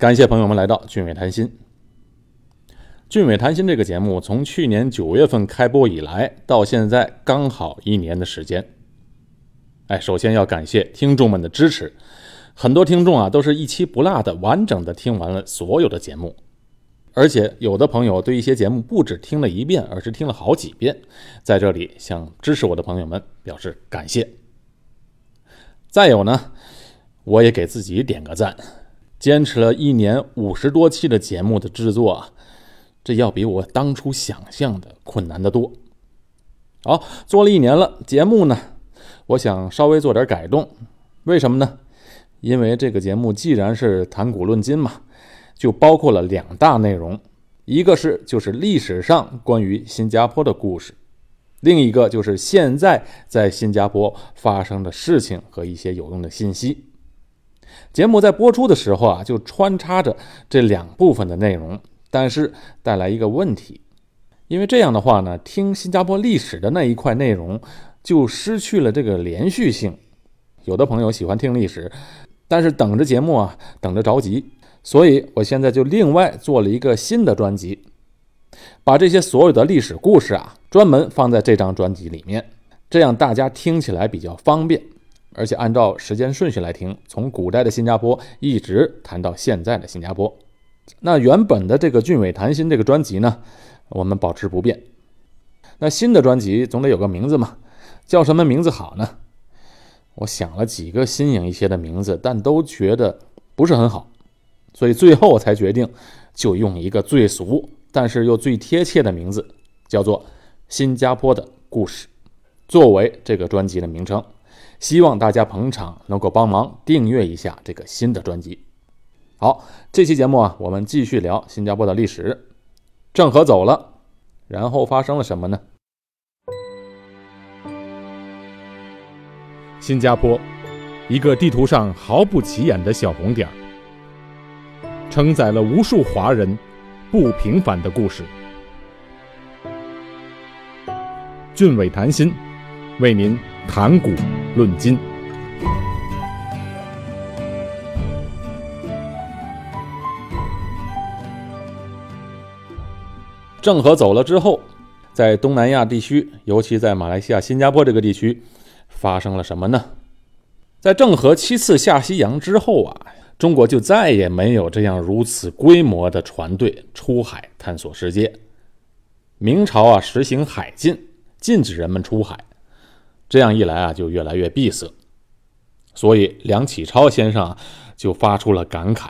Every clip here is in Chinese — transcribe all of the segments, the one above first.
感谢朋友们来到俊伟谈心。俊伟谈心这个节目从去年九月份开播以来，到现在刚好一年的时间。哎，首先要感谢听众们的支持，很多听众啊都是一期不落的完整的听完了所有的节目，而且有的朋友对一些节目不止听了一遍，而是听了好几遍。在这里向支持我的朋友们表示感谢。再有呢，我也给自己点个赞。坚持了一年五十多期的节目的制作啊，这要比我当初想象的困难得多。好，做了一年了，节目呢，我想稍微做点改动。为什么呢？因为这个节目既然是谈古论今嘛，就包括了两大内容，一个是就是历史上关于新加坡的故事，另一个就是现在在新加坡发生的事情和一些有用的信息。节目在播出的时候啊，就穿插着这两部分的内容，但是带来一个问题，因为这样的话呢，听新加坡历史的那一块内容就失去了这个连续性。有的朋友喜欢听历史，但是等着节目啊，等着着急，所以我现在就另外做了一个新的专辑，把这些所有的历史故事啊，专门放在这张专辑里面，这样大家听起来比较方便。而且按照时间顺序来听，从古代的新加坡一直谈到现在的新加坡。那原本的这个俊伟谈心这个专辑呢，我们保持不变。那新的专辑总得有个名字嘛，叫什么名字好呢？我想了几个新颖一些的名字，但都觉得不是很好，所以最后我才决定就用一个最俗但是又最贴切的名字，叫做《新加坡的故事》，作为这个专辑的名称。希望大家捧场，能够帮忙订阅一下这个新的专辑。好，这期节目啊，我们继续聊新加坡的历史。郑和走了，然后发生了什么呢？新加坡，一个地图上毫不起眼的小红点儿，承载了无数华人不平凡的故事。俊伟谈心，为您谈古。论今，郑和走了之后，在东南亚地区，尤其在马来西亚、新加坡这个地区，发生了什么呢？在郑和七次下西洋之后啊，中国就再也没有这样如此规模的船队出海探索世界。明朝啊，实行海禁，禁止人们出海。这样一来啊，就越来越闭塞，所以梁启超先生就发出了感慨：“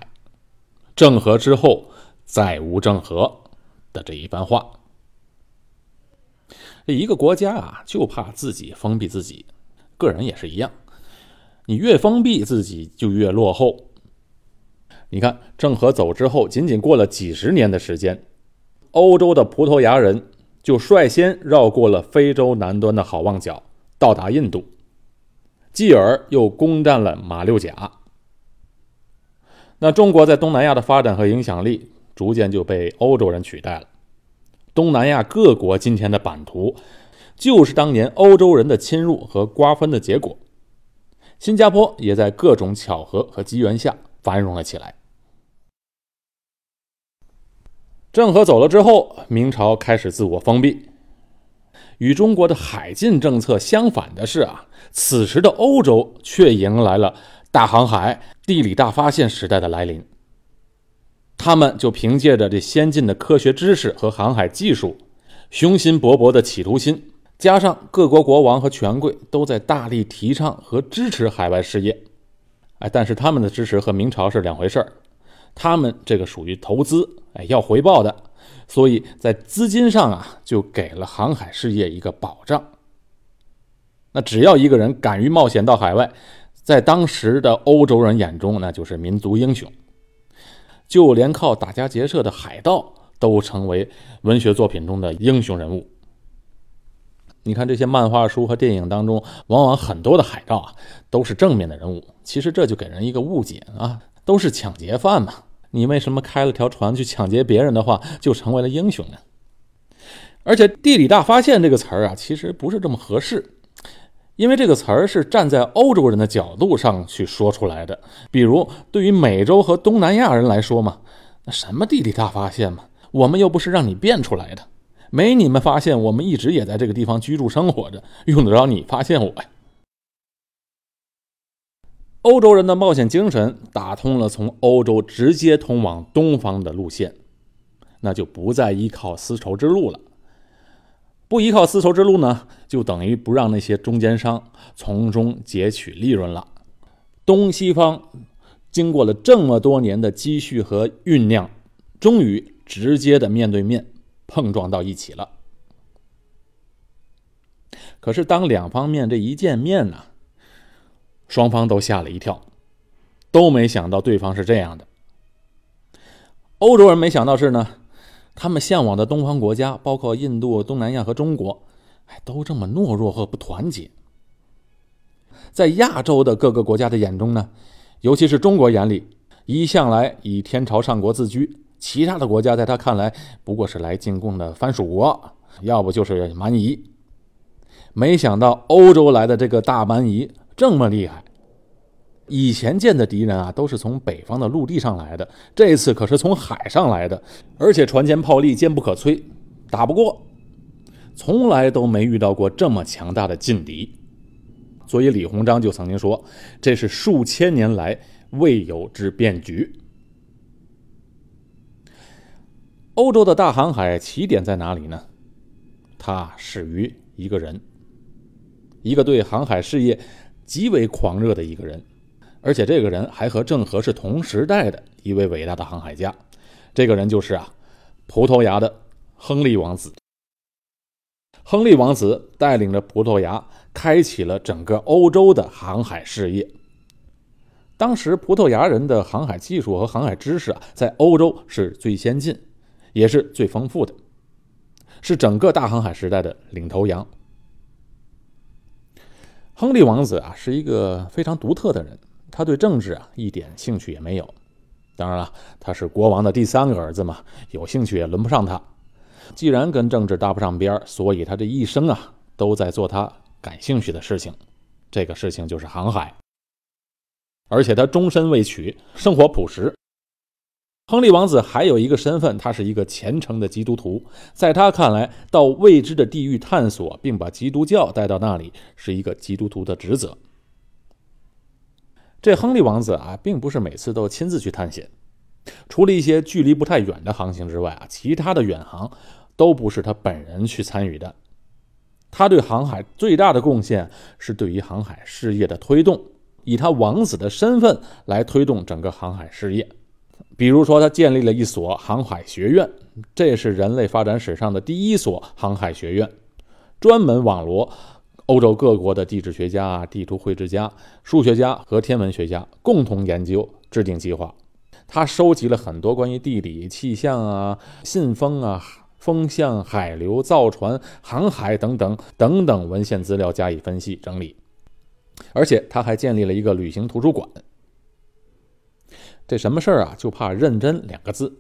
郑和之后再无郑和”的这一番话。一个国家啊，就怕自己封闭自己，个人也是一样，你越封闭自己，就越落后。你看，郑和走之后，仅仅过了几十年的时间，欧洲的葡萄牙人就率先绕过了非洲南端的好望角。到达印度，继而又攻占了马六甲。那中国在东南亚的发展和影响力逐渐就被欧洲人取代了。东南亚各国今天的版图，就是当年欧洲人的侵入和瓜分的结果。新加坡也在各种巧合和机缘下繁荣了起来。郑和走了之后，明朝开始自我封闭。与中国的海禁政策相反的是啊，此时的欧洲却迎来了大航海、地理大发现时代的来临。他们就凭借着这先进的科学知识和航海技术，雄心勃勃的企图心，加上各国国王和权贵都在大力提倡和支持海外事业。哎，但是他们的支持和明朝是两回事儿，他们这个属于投资，哎，要回报的。所以在资金上啊，就给了航海事业一个保障。那只要一个人敢于冒险到海外，在当时的欧洲人眼中，那就是民族英雄。就连靠打家劫舍的海盗，都成为文学作品中的英雄人物。你看这些漫画书和电影当中，往往很多的海盗啊，都是正面的人物。其实这就给人一个误解啊，都是抢劫犯嘛。你为什么开了条船去抢劫别人的话，就成为了英雄呢？而且“地理大发现”这个词儿啊，其实不是这么合适，因为这个词儿是站在欧洲人的角度上去说出来的。比如，对于美洲和东南亚人来说嘛，那什么地理大发现嘛，我们又不是让你变出来的，没你们发现，我们一直也在这个地方居住生活着，用得着你发现我呀？欧洲人的冒险精神打通了从欧洲直接通往东方的路线，那就不再依靠丝绸之路了。不依靠丝绸之路呢，就等于不让那些中间商从中截取利润了。东西方经过了这么多年的积蓄和酝酿，终于直接的面对面碰撞到一起了。可是当两方面这一见面呢，双方都吓了一跳，都没想到对方是这样的。欧洲人没想到是呢。他们向往的东方国家，包括印度、东南亚和中国，哎，都这么懦弱和不团结。在亚洲的各个国家的眼中呢，尤其是中国眼里，一向来以天朝上国自居，其他的国家在他看来不过是来进贡的藩属国，要不就是蛮夷。没想到欧洲来的这个大蛮夷这么厉害。以前见的敌人啊，都是从北方的陆地上来的，这次可是从海上来的，而且船坚炮利，坚不可摧，打不过，从来都没遇到过这么强大的劲敌。所以李鸿章就曾经说，这是数千年来未有之变局。欧洲的大航海起点在哪里呢？它始于一个人，一个对航海事业极为狂热的一个人。而且这个人还和郑和是同时代的一位伟大的航海家，这个人就是啊，葡萄牙的亨利王子。亨利王子带领着葡萄牙开启了整个欧洲的航海事业。当时葡萄牙人的航海技术和航海知识啊，在欧洲是最先进，也是最丰富的，是整个大航海时代的领头羊。亨利王子啊，是一个非常独特的人。他对政治啊一点兴趣也没有，当然了，他是国王的第三个儿子嘛，有兴趣也轮不上他。既然跟政治搭不上边所以他这一生啊都在做他感兴趣的事情，这个事情就是航海。而且他终身未娶，生活朴实。亨利王子还有一个身份，他是一个虔诚的基督徒，在他看来，到未知的地域探索，并把基督教带到那里，是一个基督徒的职责。这亨利王子啊，并不是每次都亲自去探险，除了一些距离不太远的航行之外啊，其他的远航都不是他本人去参与的。他对航海最大的贡献是对于航海事业的推动，以他王子的身份来推动整个航海事业。比如说，他建立了一所航海学院，这是人类发展史上的第一所航海学院，专门网罗。欧洲各国的地质学家、地图绘制家、数学家和天文学家共同研究、制定计划。他收集了很多关于地理、气象啊、信风啊、风向、海流、造船、航海等等等等文献资料加以分析整理。而且他还建立了一个旅行图书馆。这什么事儿啊？就怕认真两个字。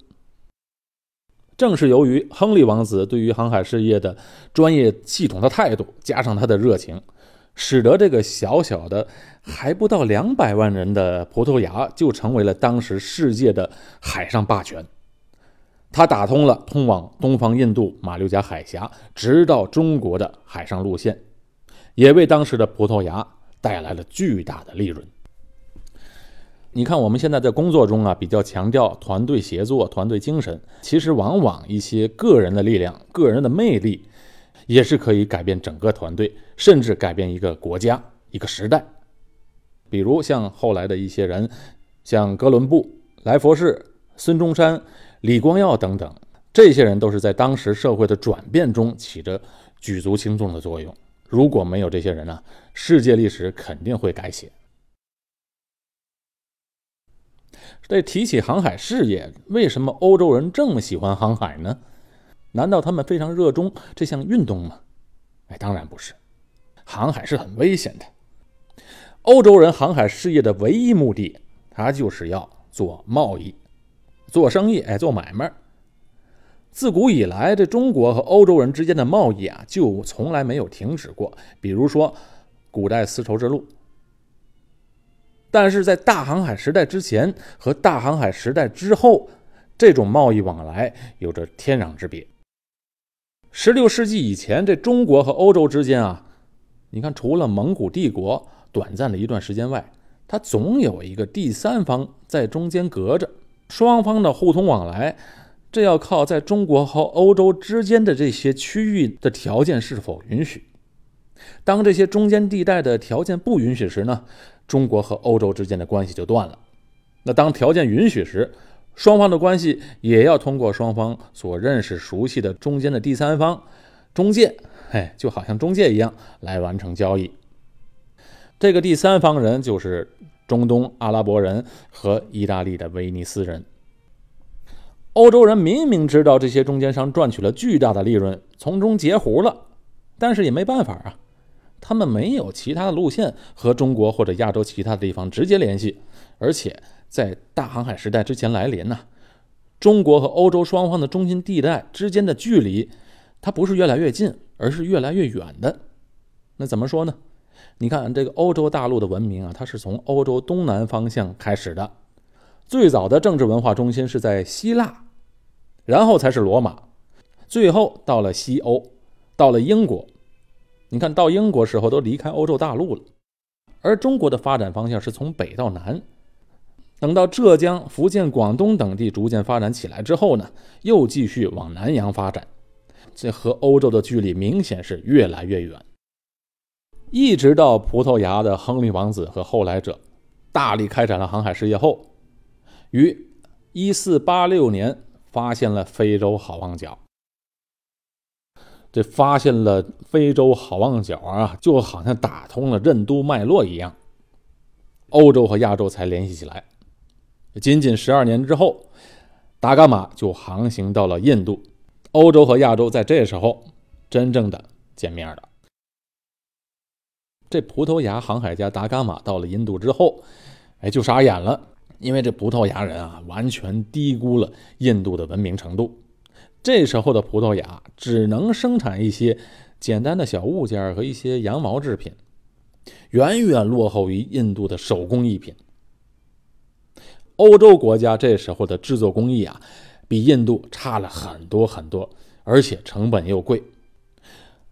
正是由于亨利王子对于航海事业的专业系统的态度，加上他的热情，使得这个小小的还不到两百万人的葡萄牙就成为了当时世界的海上霸权。他打通了通往东方印度、马六甲海峡，直到中国的海上路线，也为当时的葡萄牙带来了巨大的利润。你看，我们现在在工作中啊，比较强调团队协作、团队精神。其实，往往一些个人的力量、个人的魅力，也是可以改变整个团队，甚至改变一个国家、一个时代。比如像后来的一些人，像哥伦布、来佛士、孙中山、李光耀等等，这些人都是在当时社会的转变中起着举足轻重的作用。如果没有这些人呢，世界历史肯定会改写。这提起航海事业，为什么欧洲人这么喜欢航海呢？难道他们非常热衷这项运动吗？哎，当然不是。航海是很危险的。欧洲人航海事业的唯一目的，他就是要做贸易、做生意，哎，做买卖。自古以来，这中国和欧洲人之间的贸易啊，就从来没有停止过。比如说，古代丝绸之路。但是在大航海时代之前和大航海时代之后，这种贸易往来有着天壤之别。十六世纪以前，这中国和欧洲之间啊，你看，除了蒙古帝国短暂的一段时间外，它总有一个第三方在中间隔着，双方的互通往来，这要靠在中国和欧洲之间的这些区域的条件是否允许。当这些中间地带的条件不允许时呢，中国和欧洲之间的关系就断了。那当条件允许时，双方的关系也要通过双方所认识、熟悉的中间的第三方中介，哎，就好像中介一样来完成交易。这个第三方人就是中东阿拉伯人和意大利的威尼斯人。欧洲人明明知道这些中间商赚取了巨大的利润，从中截胡了，但是也没办法啊，他们没有其他的路线和中国或者亚洲其他的地方直接联系，而且。在大航海时代之前来临呢，中国和欧洲双方的中心地带之间的距离，它不是越来越近，而是越来越远的。那怎么说呢？你看这个欧洲大陆的文明啊，它是从欧洲东南方向开始的，最早的政治文化中心是在希腊，然后才是罗马，最后到了西欧，到了英国。你看到英国时候都离开欧洲大陆了，而中国的发展方向是从北到南。等到浙江、福建、广东等地逐渐发展起来之后呢，又继续往南洋发展，这和欧洲的距离明显是越来越远。一直到葡萄牙的亨利王子和后来者大力开展了航海事业后，于1486年发现了非洲好望角。这发现了非洲好望角啊，就好像打通了任督脉络一样，欧洲和亚洲才联系起来。仅仅十二年之后，达伽马就航行到了印度，欧洲和亚洲在这时候真正的见面了。这葡萄牙航海家达伽马到了印度之后，哎，就傻眼了，因为这葡萄牙人啊，完全低估了印度的文明程度。这时候的葡萄牙只能生产一些简单的小物件和一些羊毛制品，远远落后于印度的手工艺品。欧洲国家这时候的制作工艺啊，比印度差了很多很多，而且成本又贵。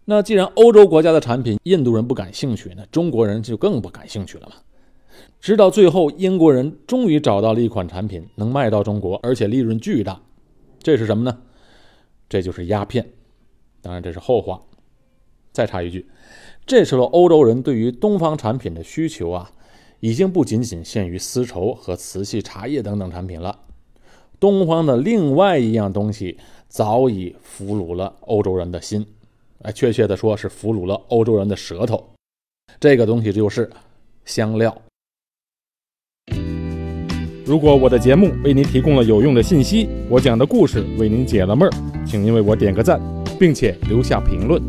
那既然欧洲国家的产品印度人不感兴趣，那中国人就更不感兴趣了嘛。直到最后，英国人终于找到了一款产品能卖到中国，而且利润巨大。这是什么呢？这就是鸦片。当然这是后话。再插一句，这时候欧洲人对于东方产品的需求啊。已经不仅仅限于丝绸和瓷器、茶叶等等产品了。东方的另外一样东西早已俘虏了欧洲人的心，哎，确切的说是俘虏了欧洲人的舌头。这个东西就是香料。如果我的节目为您提供了有用的信息，我讲的故事为您解了闷儿，请您为我点个赞，并且留下评论。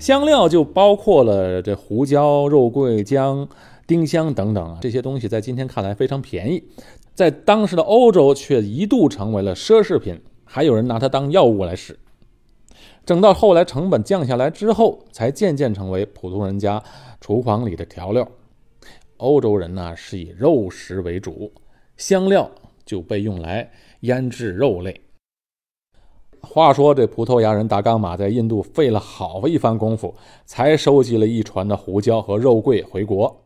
香料就包括了这胡椒、肉桂、姜、丁香等等啊，这些东西在今天看来非常便宜，在当时的欧洲却一度成为了奢侈品，还有人拿它当药物来使。等到后来成本降下来之后，才渐渐成为普通人家厨房里的调料。欧洲人呢是以肉食为主，香料就被用来腌制肉类。话说，这葡萄牙人达伽马在印度费了好一番功夫，才收集了一船的胡椒和肉桂回国。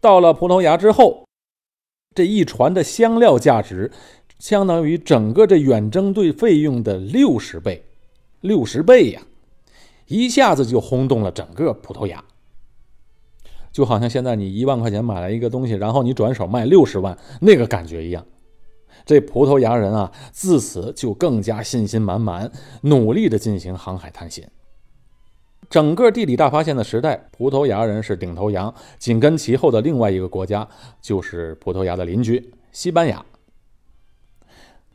到了葡萄牙之后，这一船的香料价值相当于整个这远征队费用的六十倍，六十倍呀！一下子就轰动了整个葡萄牙，就好像现在你一万块钱买了一个东西，然后你转手卖六十万，那个感觉一样。这葡萄牙人啊，自此就更加信心满满，努力的进行航海探险。整个地理大发现的时代，葡萄牙人是领头羊，紧跟其后的另外一个国家就是葡萄牙的邻居西班牙。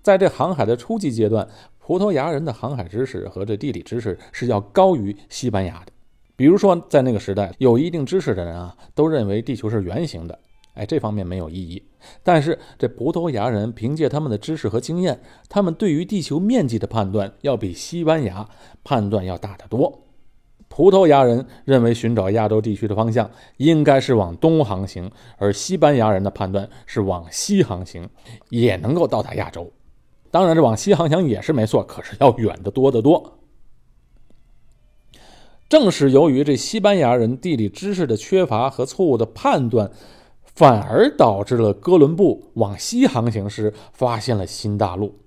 在这航海的初级阶段，葡萄牙人的航海知识和这地理知识是要高于西班牙的。比如说，在那个时代，有一定知识的人啊，都认为地球是圆形的。哎，这方面没有异议。但是这葡萄牙人凭借他们的知识和经验，他们对于地球面积的判断要比西班牙判断要大得多。葡萄牙人认为寻找亚洲地区的方向应该是往东航行，而西班牙人的判断是往西航行，也能够到达亚洲。当然，这往西航行也是没错，可是要远得多得多。正是由于这西班牙人地理知识的缺乏和错误的判断，反而导致了哥伦布往西航行时发现了新大陆，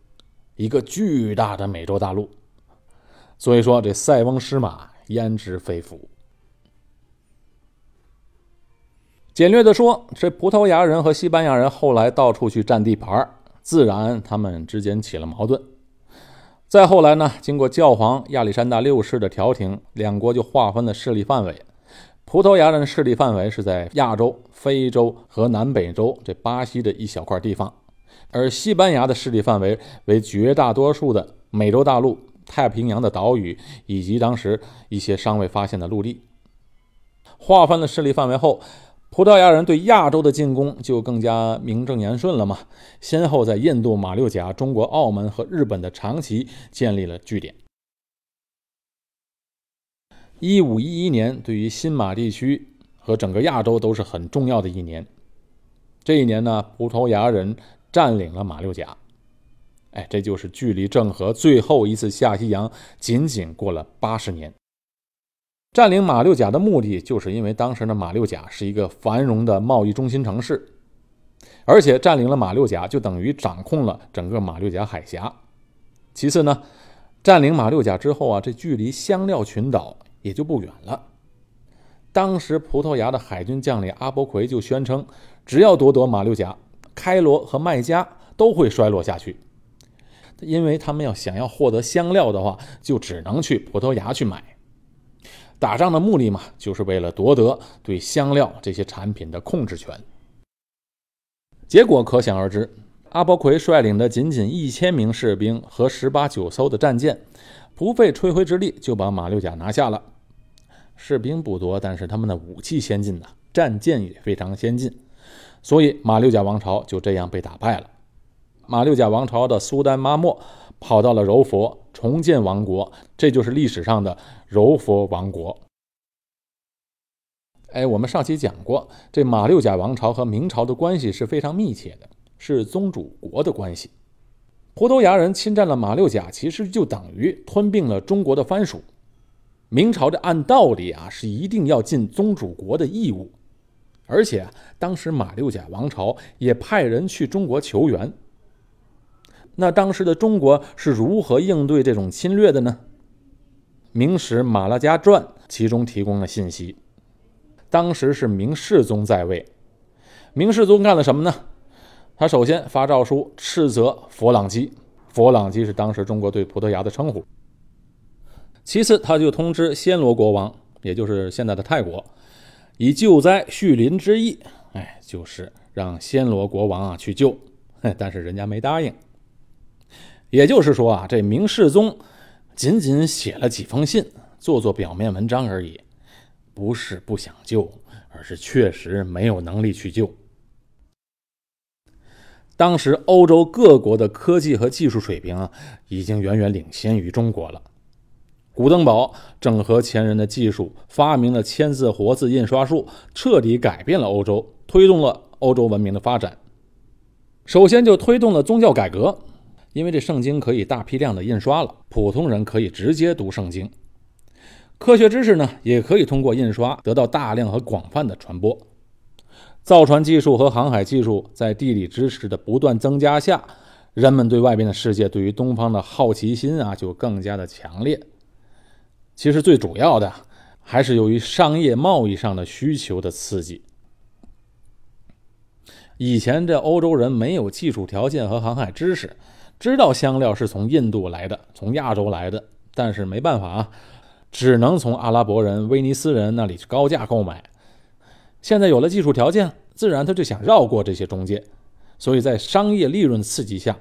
一个巨大的美洲大陆。所以说，这塞翁失马。焉知非福？简略的说，这葡萄牙人和西班牙人后来到处去占地盘，自然他们之间起了矛盾。再后来呢，经过教皇亚历山大六世的调停，两国就划分了势力范围。葡萄牙人的势力范围是在亚洲、非洲和南北洲这巴西的一小块地方，而西班牙的势力范围为绝大多数的美洲大陆。太平洋的岛屿以及当时一些尚未发现的陆地，划分了势力范围后，葡萄牙人对亚洲的进攻就更加名正言顺了嘛。先后在印度、马六甲、中国、澳门和日本的长崎建立了据点。一五一一年对于新马地区和整个亚洲都是很重要的一年。这一年呢，葡萄牙人占领了马六甲。哎，这就是距离郑和最后一次下西洋仅仅过了八十年。占领马六甲的目的，就是因为当时的马六甲是一个繁荣的贸易中心城市，而且占领了马六甲，就等于掌控了整个马六甲海峡。其次呢，占领马六甲之后啊，这距离香料群岛也就不远了。当时葡萄牙的海军将领阿波奎就宣称，只要夺得马六甲，开罗和麦加都会衰落下去。因为他们要想要获得香料的话，就只能去葡萄牙去买。打仗的目的嘛，就是为了夺得对香料这些产品的控制权。结果可想而知，阿波奎率领的仅仅一千名士兵和十八九艘的战舰，不费吹灰之力就把马六甲拿下了。士兵不多，但是他们的武器先进呐，战舰也非常先进，所以马六甲王朝就这样被打败了。马六甲王朝的苏丹妈莫跑到了柔佛，重建王国，这就是历史上的柔佛王国。哎，我们上期讲过，这马六甲王朝和明朝的关系是非常密切的，是宗主国的关系。葡萄牙人侵占了马六甲，其实就等于吞并了中国的藩属。明朝的按道理啊，是一定要尽宗主国的义务，而且当时马六甲王朝也派人去中国求援。那当时的中国是如何应对这种侵略的呢？《明史·马拉加传》其中提供了信息。当时是明世宗在位，明世宗干了什么呢？他首先发诏书斥责佛朗机，佛朗机是当时中国对葡萄牙的称呼。其次，他就通知暹罗国王，也就是现在的泰国，以救灾恤邻之意，哎，就是让暹罗国王啊去救，但是人家没答应。也就是说啊，这明世宗仅仅写了几封信，做做表面文章而已，不是不想救，而是确实没有能力去救。当时欧洲各国的科技和技术水平啊，已经远远领先于中国了。古登堡整合前人的技术，发明了签字活字印刷术，彻底改变了欧洲，推动了欧洲文明的发展。首先就推动了宗教改革。因为这圣经可以大批量的印刷了，普通人可以直接读圣经。科学知识呢，也可以通过印刷得到大量和广泛的传播。造船技术和航海技术在地理知识的不断增加下，人们对外边的世界、对于东方的好奇心啊，就更加的强烈。其实最主要的还是由于商业贸易上的需求的刺激。以前这欧洲人没有技术条件和航海知识。知道香料是从印度来的，从亚洲来的，但是没办法啊，只能从阿拉伯人、威尼斯人那里去高价购买。现在有了技术条件，自然他就想绕过这些中介，所以在商业利润刺激下，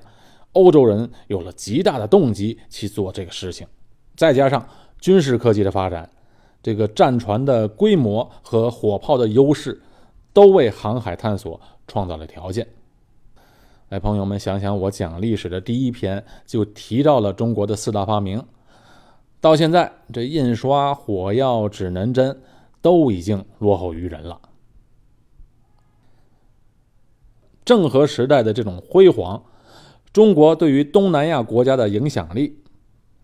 欧洲人有了极大的动机去做这个事情。再加上军事科技的发展，这个战船的规模和火炮的优势，都为航海探索创造了条件。来，朋友们想想，我讲历史的第一篇就提到了中国的四大发明，到现在这印刷、火药、指南针都已经落后于人了。郑和时代的这种辉煌，中国对于东南亚国家的影响力，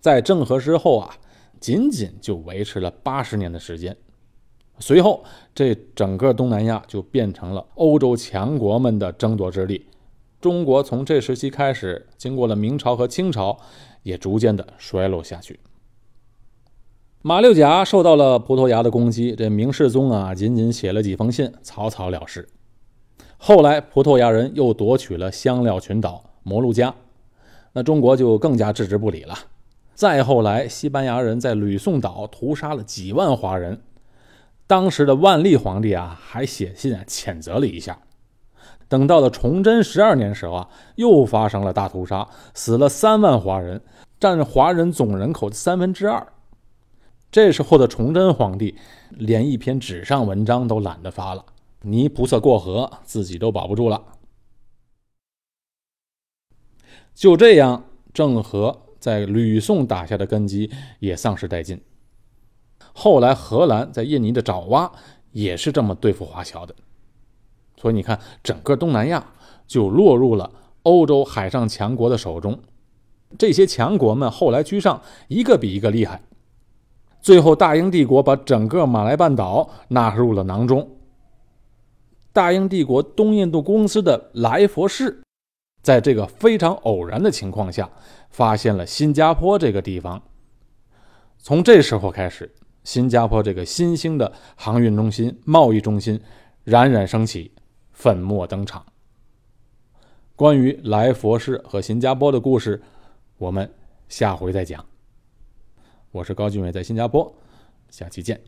在郑和之后啊，仅仅就维持了八十年的时间。随后，这整个东南亚就变成了欧洲强国们的争夺之地。中国从这时期开始，经过了明朝和清朝，也逐渐的衰落下去。马六甲受到了葡萄牙的攻击，这明世宗啊，仅仅写了几封信，草草了事。后来，葡萄牙人又夺取了香料群岛摩鹿加，那中国就更加置之不理了。再后来，西班牙人在吕宋岛屠杀了几万华人。当时的万历皇帝啊，还写信谴责了一下。等到了崇祯十二年时候啊，又发生了大屠杀，死了三万华人，占华人总人口的三分之二。这时候的崇祯皇帝连一篇纸上文章都懒得发了，泥菩萨过河，自己都保不住了。就这样，郑和在吕宋打下的根基也丧失殆尽。后来，荷兰在印尼的爪哇也是这么对付华侨的，所以你看，整个东南亚就落入了欧洲海上强国的手中。这些强国们后来居上，一个比一个厉害。最后，大英帝国把整个马来半岛纳入了囊中。大英帝国东印度公司的来佛士，在这个非常偶然的情况下，发现了新加坡这个地方。从这时候开始。新加坡这个新兴的航运中心、贸易中心冉冉升起，粉墨登场。关于来佛士和新加坡的故事，我们下回再讲。我是高俊伟，在新加坡，下期见。